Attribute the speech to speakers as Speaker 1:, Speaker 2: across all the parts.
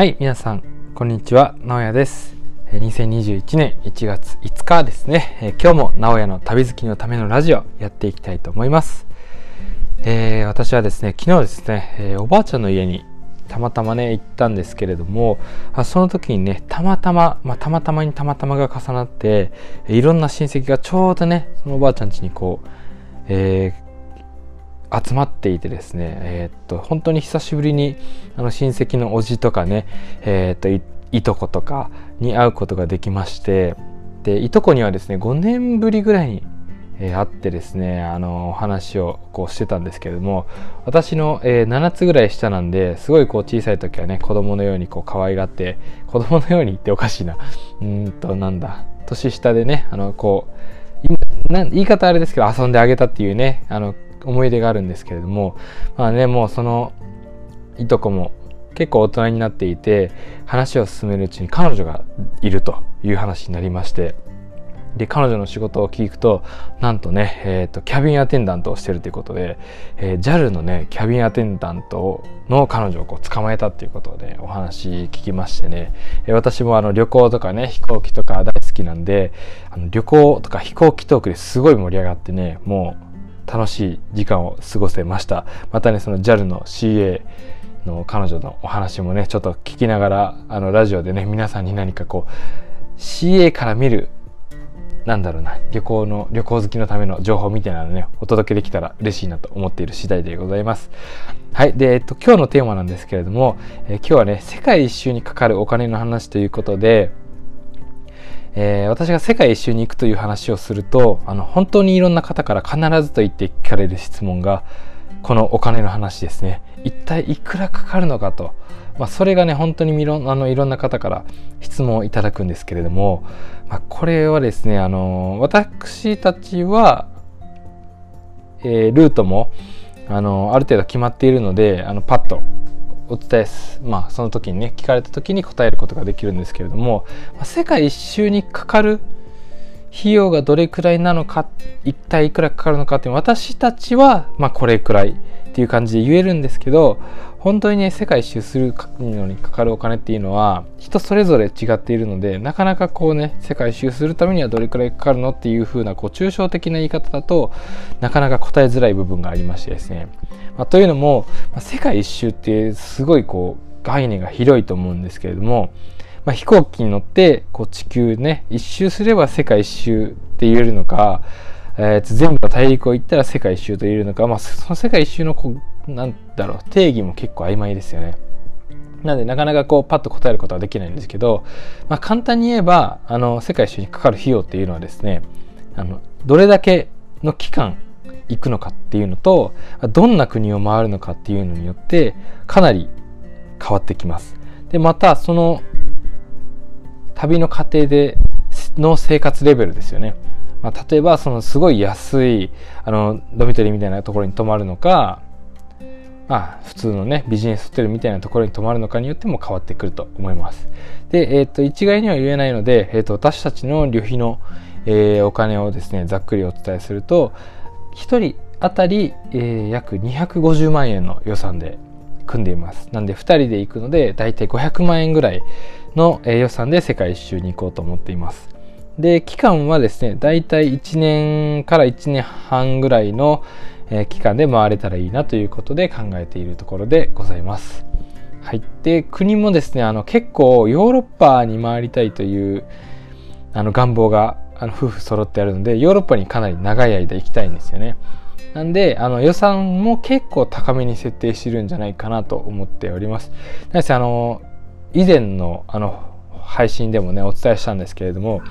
Speaker 1: はい、皆さん、こんにちは、直哉です。え2021年1月5日ですね、え今日も直哉の旅好きのためのラジオやっていきたいと思います。えー私はですね、昨日ですね、えーおばあちゃんの家にたまたまね、行ったんですけれども、あその時にね、たまたま、まあ、たまたまにたまたまが重なって、いろんな親戚がちょうどね、そのおばあちゃん家にこう、えー集まっていてですね、えーっと本当に久しぶりにあの親戚のおじとかね、えーっといとことかに会うことができましてでいとこにはですね5年ぶりぐらいに、え会ってですねあのお話をこうしてたんですけれども私の、えー7つぐらい下なんですごいこう小さい時はね子供のようにこう可愛がって子供のようにっておかしいな。うんとなんだ。年下でねあのこう言い方あれですけど遊んであげたっていうねあの思い出があるんですけれどもまあねもうそのいとこも結構大人になっていて話を進めるうちに彼女がいるという話になりましてで彼女の仕事を聞くとなんとね、えー、とキャビンアテンダントをしてるということで、えー JAL のねキャビンアテンダントの彼女をこう捕まえたっていうことでお話聞きましてね、えー私もあの旅行とかね飛行機とか大好きなんであの旅行とか飛行機トークですごい盛り上がってねもう楽しい時間を過ごせました。またねその JAL の CA の彼女のお話もねちょっと聞きながらあのラジオでね皆さんに何かこう CA から見るなんだろうな旅行の旅行好きのための情報みたいなのねお届けできたら嬉しいなと思っている次第でございます。はいで、えっと、今日のテーマなんですけれども、えー今日はね世界一周にかかるお金の話ということでえー私が世界一周に行くという話をするとあの本当にいろんな方から必ずと言って聞かれる質問がこのお金の話ですね。一体いくらかかるのかと、まあ、それがね本当にいろんあのいろんな方から質問をいただくんですけれども、まあ、これはですねあの私たちは、えールートもあのある程度決まっているのであのパッとお伝えすまあその時にね聞かれた時に答えることができるんですけれども、まあ世界一周にかかる費用がどれくらいなのか一体いくらかかるのかっていう私たちはまあこれくらいっていう感じで言えるんですけど本当にね世界一周するのにかかるお金っていうのは人それぞれ違っているのでなかなかこうね世界一周するためにはどれくらいかかるのっていう風なこう抽象的な言い方だとなかなか答えづらい部分がありましてですね、まあ、というのも、まあ世界一周ってすごいこう概念が広いと思うんですけれどもまあ、飛行機に乗ってこう地球ね一周すれば世界一周って言えるのか、えー全部の大陸を行ったら世界一周と言えるのか、まあ、その世界一周のこうなんだろう定義も結構曖昧ですよね。なのでなかなかこうパッと答えることはできないんですけど、まあ、簡単に言えばあの世界一周にかかる費用っていうのはですねあのどれだけの期間行くのかっていうのとどんな国を回るのかっていうのによってかなり変わってきます。でまたその旅の過程での生活レベルですよね。まあ、例えばそのすごい安いあのドミトリーみたいなところに泊まるのか、まあ、普通のねビジネスホテルみたいなところに泊まるのかによっても変わってくると思います。で、えー、と一概には言えないので、えー、と私たちの旅費の、えーお金をですねざっくりお伝えすると1人当たり、えー約250万円の予算で組んでいます。なんで2人で行くのでだいたい500万円ぐらいのえー予算で世界一周に行こうと思っています。で期間はですねだいたい1年から1年半ぐらいの、え期間で回れたらいいなということで考えているところでございます。はい、で国もですねあの結構ヨーロッパに回りたいというあの願望があの夫婦揃ってあるのでヨーロッパにかなり長い間行きたいんですよね。なんであの予算も結構高めに設定してるんじゃないかなと思っております。なあの以前のあの配信でもねお伝えしたんですけれども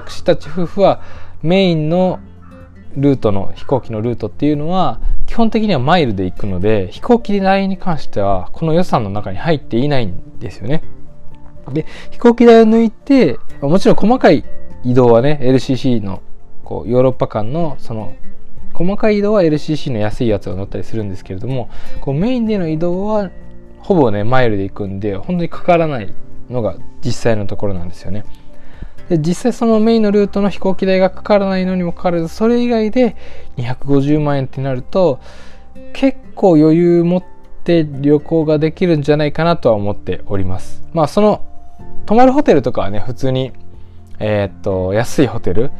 Speaker 1: 私たち夫婦はメインのルートの飛行機のルートっていうのは基本的にはマイルで行くので飛行機代に関してはこの予算の中に入っていないんですよね。で飛行機代を抜いてもちろん細かい移動はね LCC のこうヨーロッパ間のその細かい移動は LCC の安いやつを乗ったりするんですけれどもこうメインでの移動はほぼねマイルで行くんで本当にかからないのが実際のところなんですよね。で実際そのメインのルートの飛行機代がかからないのにもかかわらずそれ以外で250万円ってなると結構余裕持って旅行ができるんじゃないかなとは思っております。まあその泊まるホテルとかはね普通にえー、っと安いホテル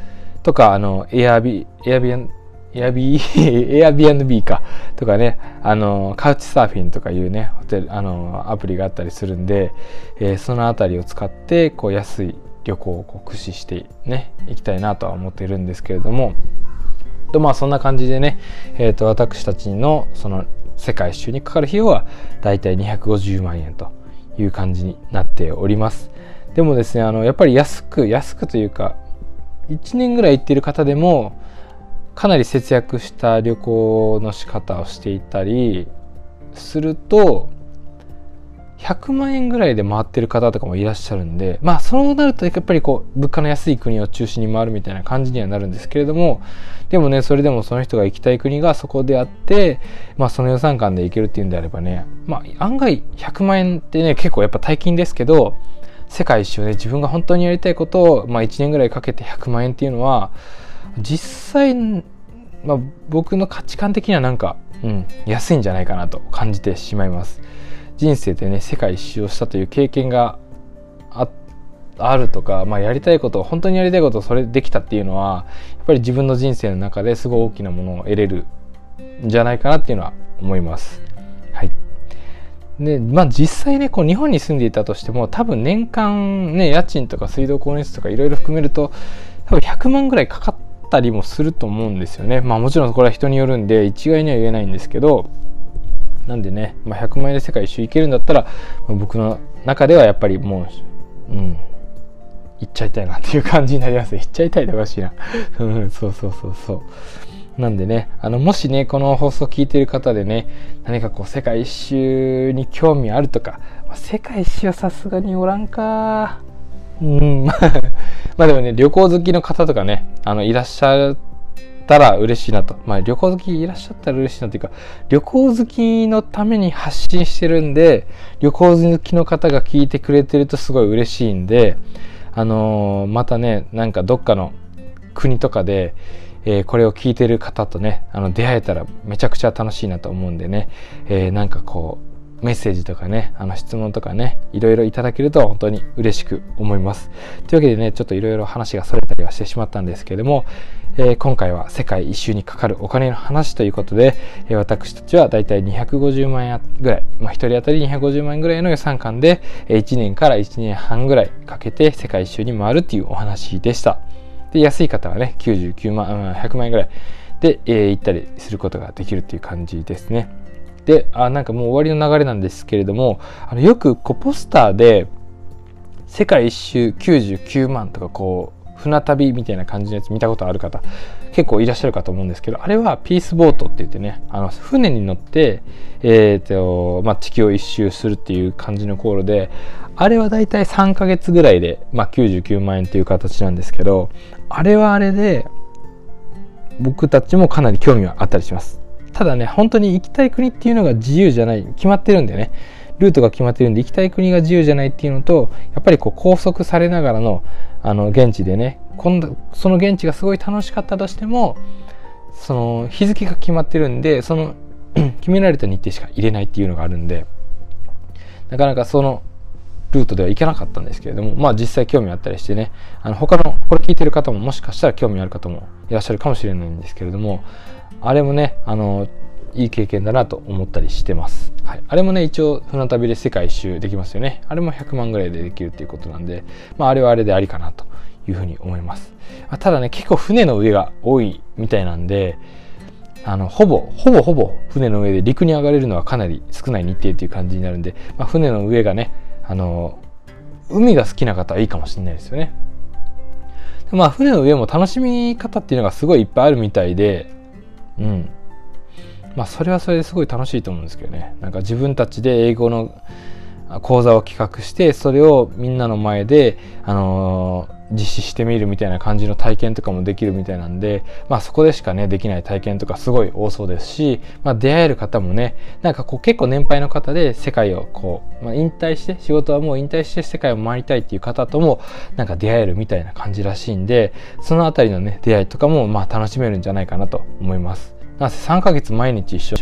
Speaker 1: とかあのエアビエアビアンエアビー、エアビアンビーかとかね、あの、カウチサーフィンとかいうね、ホテル、あの、アプリがあったりするんで、えー、そのあたりを使って、こう、安い旅行をこう駆使してね、行きたいなとは思ってるんですけれども、とまあそんな感じでね、えー、と私たちのその世界一周にかかる費用はだいたい250万円という感じになっております。でもですねあのやっぱり安く安くというか1年ぐらい行ってる方でもかなり節約した旅行の仕方をしていたりすると100万円ぐらいで回ってる方とかもいらっしゃるんでまあそうなるとやっぱりこう物価の安い国を中心に回るみたいな感じにはなるんですけれどもでもねそれでもその人が行きたい国がそこであってまあその予算感で行けるっていうんであればねまあ案外100万円ってね結構やっぱ大金ですけど世界一周で自分が本当にやりたいことを、まあ、1年ぐらいかけて100万円っていうのは実際、まあ、僕の価値観的にはなんか、うん、安いんじゃないかなと感じてしまいます。人生でね世界一周をしたという経験があるとか、まあ、やりたいこと本当にやりたいことをそれできたっていうのはやっぱり自分の人生の中ですごい大きなものを得れるんじゃないかなっていうのは思います。はいでまあ実際ねこう日本に住んでいたとしても多分年間ね家賃とか水道光熱とかいろいろ含めると多分100万ぐらいかかったりもすると思うんですよね。まあもちろんこれは人によるんで一概には言えないんですけどなんでね、まあ、100万円で世界一周行けるんだったら、まあ、僕の中ではやっぱりもう、うん、行っちゃいたいなっていう感じになります。行っちゃいたいでおかしいな。そうそうそうそう。なんでね、あの、もしね、この放送聞いてる方でね、何かこう、世界一周に興味あるとか、まあ、世界一周はさすがにおらんか。うん、まあでもね、旅行好きの方とかね、あの、いらっしゃったら嬉しいなと。まあ旅行好きいらっしゃったら嬉しいなというか、旅行好きのために発信してるんで、旅行好きの方が聞いてくれてるとすごい嬉しいんで、あのー、またね、なんかどっかの国とかで、えー、これを聞いてる方とね、あの出会えたらめちゃくちゃ楽しいなと思うんでね、えー、なんかこう、メッセージとかね、あの質問とかね、いろいろいただけると本当に嬉しく思います。というわけでね、ちょっといろいろ話がそれたりはしてしまったんですけれども、えー、今回は世界一周にかかるお金の話ということで、えー、私たちはだいたい250万円ぐらい、まあ、1人当たり250万円ぐらいの予算感で、えー、1年から1年半ぐらいかけて世界一周に回るっていうお話でした。で、安い方はね、99万、100万円ぐらいで、えー、行ったりすることができるっていう感じですね。で、あ、なんかもう終わりの流れなんですけれども、あのよくこうポスターで、世界一周99万とかこう船旅みたいな感じのやつ見たことある方結構いらっしゃるかと思うんですけどあれはピースボートって言ってねあの船に乗って、えーとまあ、地球を一周するっていう感じの航路であれはだいたい3ヶ月ぐらいで、まあ、99万円っていう形なんですけどあれはあれで僕たちもかなり興味はあったりします。ただね本当に行きたい国っていうのが自由じゃない決まってるんでねルートが決まってるんで行きたい国が自由じゃないっていうのとやっぱりこう拘束されながらのあの現地でね今度その現地がすごい楽しかったとしてもその日付が決まってるんでその 決められた日程しか入れないっていうのがあるんでなかなかそのルートでは行けなかったんですけれどもまあ実際興味あったりしてねあの他のこれ聞いてる方ももしかしたら興味ある方もいらっしゃるかもしれないんですけれどもあれもねあのいい経験だなと思ったりしてます。はい、あれもね、一応船旅で世界一周できますよね。あれも100万ぐらいでできるっていうことなんで、まあ、あれはあれでありかなというふうに思います。ただね、結構船の上が多いみたいなんで、あの、ほぼ、ほぼほぼ船の上で陸に上がれるのはかなり少ない日程っていう感じになるんで、まあ、船の上がね、あの、海が好きな方はいいかもしれないですよね。まあ、船の上も楽しみ方っていうのがすごいいっぱいあるみたいで、うん。まあそれはそれですごい楽しいと思うんですけどねなんか自分たちで英語の講座を企画してそれをみんなの前で、あのー、実施してみるみたいな感じの体験とかもできるみたいなんで、まあ、そこでしかねできない体験とかすごい多そうですし、まあ、出会える方もねなんかこう結構年配の方で世界をこう、まあ、引退して仕事はもう引退して世界を回りたいっていう方ともなんか出会えるみたいな感じらしいんでそのあたりのね出会いとかもまあ楽しめるんじゃないかなと思います。なんせ3ヶ月毎日一緒。